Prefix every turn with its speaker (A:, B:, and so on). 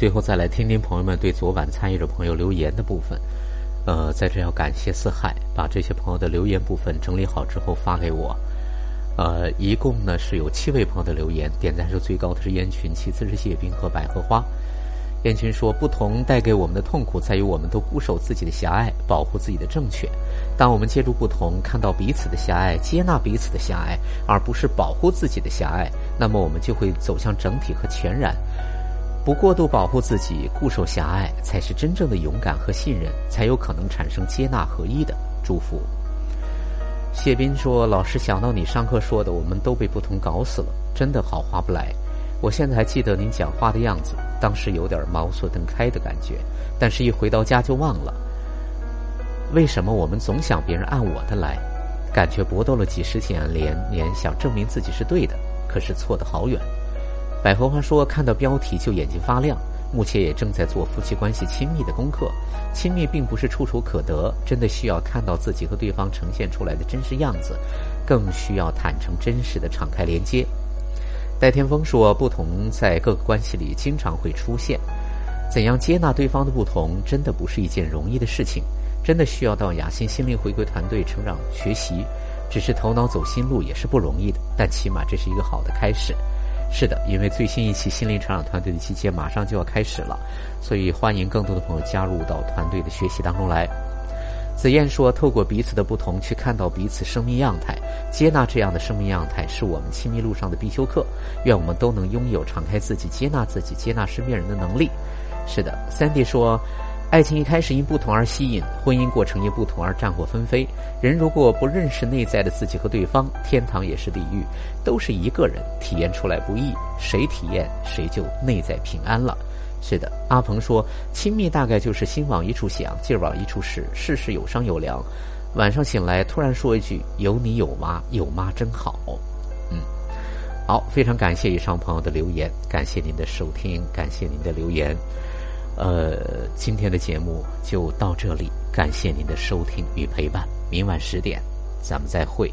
A: 最后再来听听朋友们对昨晚参与的朋友留言的部分。呃，在这要感谢四海把这些朋友的留言部分整理好之后发给我。呃，一共呢是有七位朋友的留言，点赞数最高的是燕群，其次是谢冰和百合花。燕群说：“不同带给我们的痛苦在于，我们都固守自己的狭隘，保护自己的正确。当我们借助不同，看到彼此的狭隘，接纳彼此的狭隘，而不是保护自己的狭隘，那么我们就会走向整体和全然。不过度保护自己，固守狭隘，才是真正的勇敢和信任，才有可能产生接纳合一的祝福。”谢斌说：“老师想到你上课说的，我们都被不同搞死了，真的好划不来。”我现在还记得您讲话的样子，当时有点茅塞顿开的感觉，但是一回到家就忘了。为什么我们总想别人按我的来？感觉搏斗了几十几年，年想证明自己是对的，可是错得好远。百合花说看到标题就眼睛发亮，目前也正在做夫妻关系亲密的功课。亲密并不是触手可得，真的需要看到自己和对方呈现出来的真实样子，更需要坦诚真实的敞开连接。戴天峰说：“不同在各个关系里经常会出现，怎样接纳对方的不同，真的不是一件容易的事情，真的需要到雅欣心灵回归团队成长学习。只是头脑走心路也是不容易的，但起码这是一个好的开始。是的，因为最新一期心灵成长团队的集结马上就要开始了，所以欢迎更多的朋友加入到团队的学习当中来。”紫燕说：“透过彼此的不同，去看到彼此生命样态，接纳这样的生命样态，是我们亲密路上的必修课。愿我们都能拥有敞开自己、接纳自己、接纳身边人的能力。”是的，Sandy 说：“爱情一开始因不同而吸引，婚姻过程因不同而战火纷飞。人如果不认识内在的自己和对方，天堂也是地狱，都是一个人体验出来不易，谁体验谁就内在平安了。”是的，阿鹏说，亲密大概就是心往一处想，劲儿往一处使，事事有商有量。晚上醒来，突然说一句：“有你有妈，有妈真好。”嗯，好，非常感谢以上朋友的留言，感谢您的收听，感谢您的留言。呃，今天的节目就到这里，感谢您的收听与陪伴。明晚十点，咱们再会。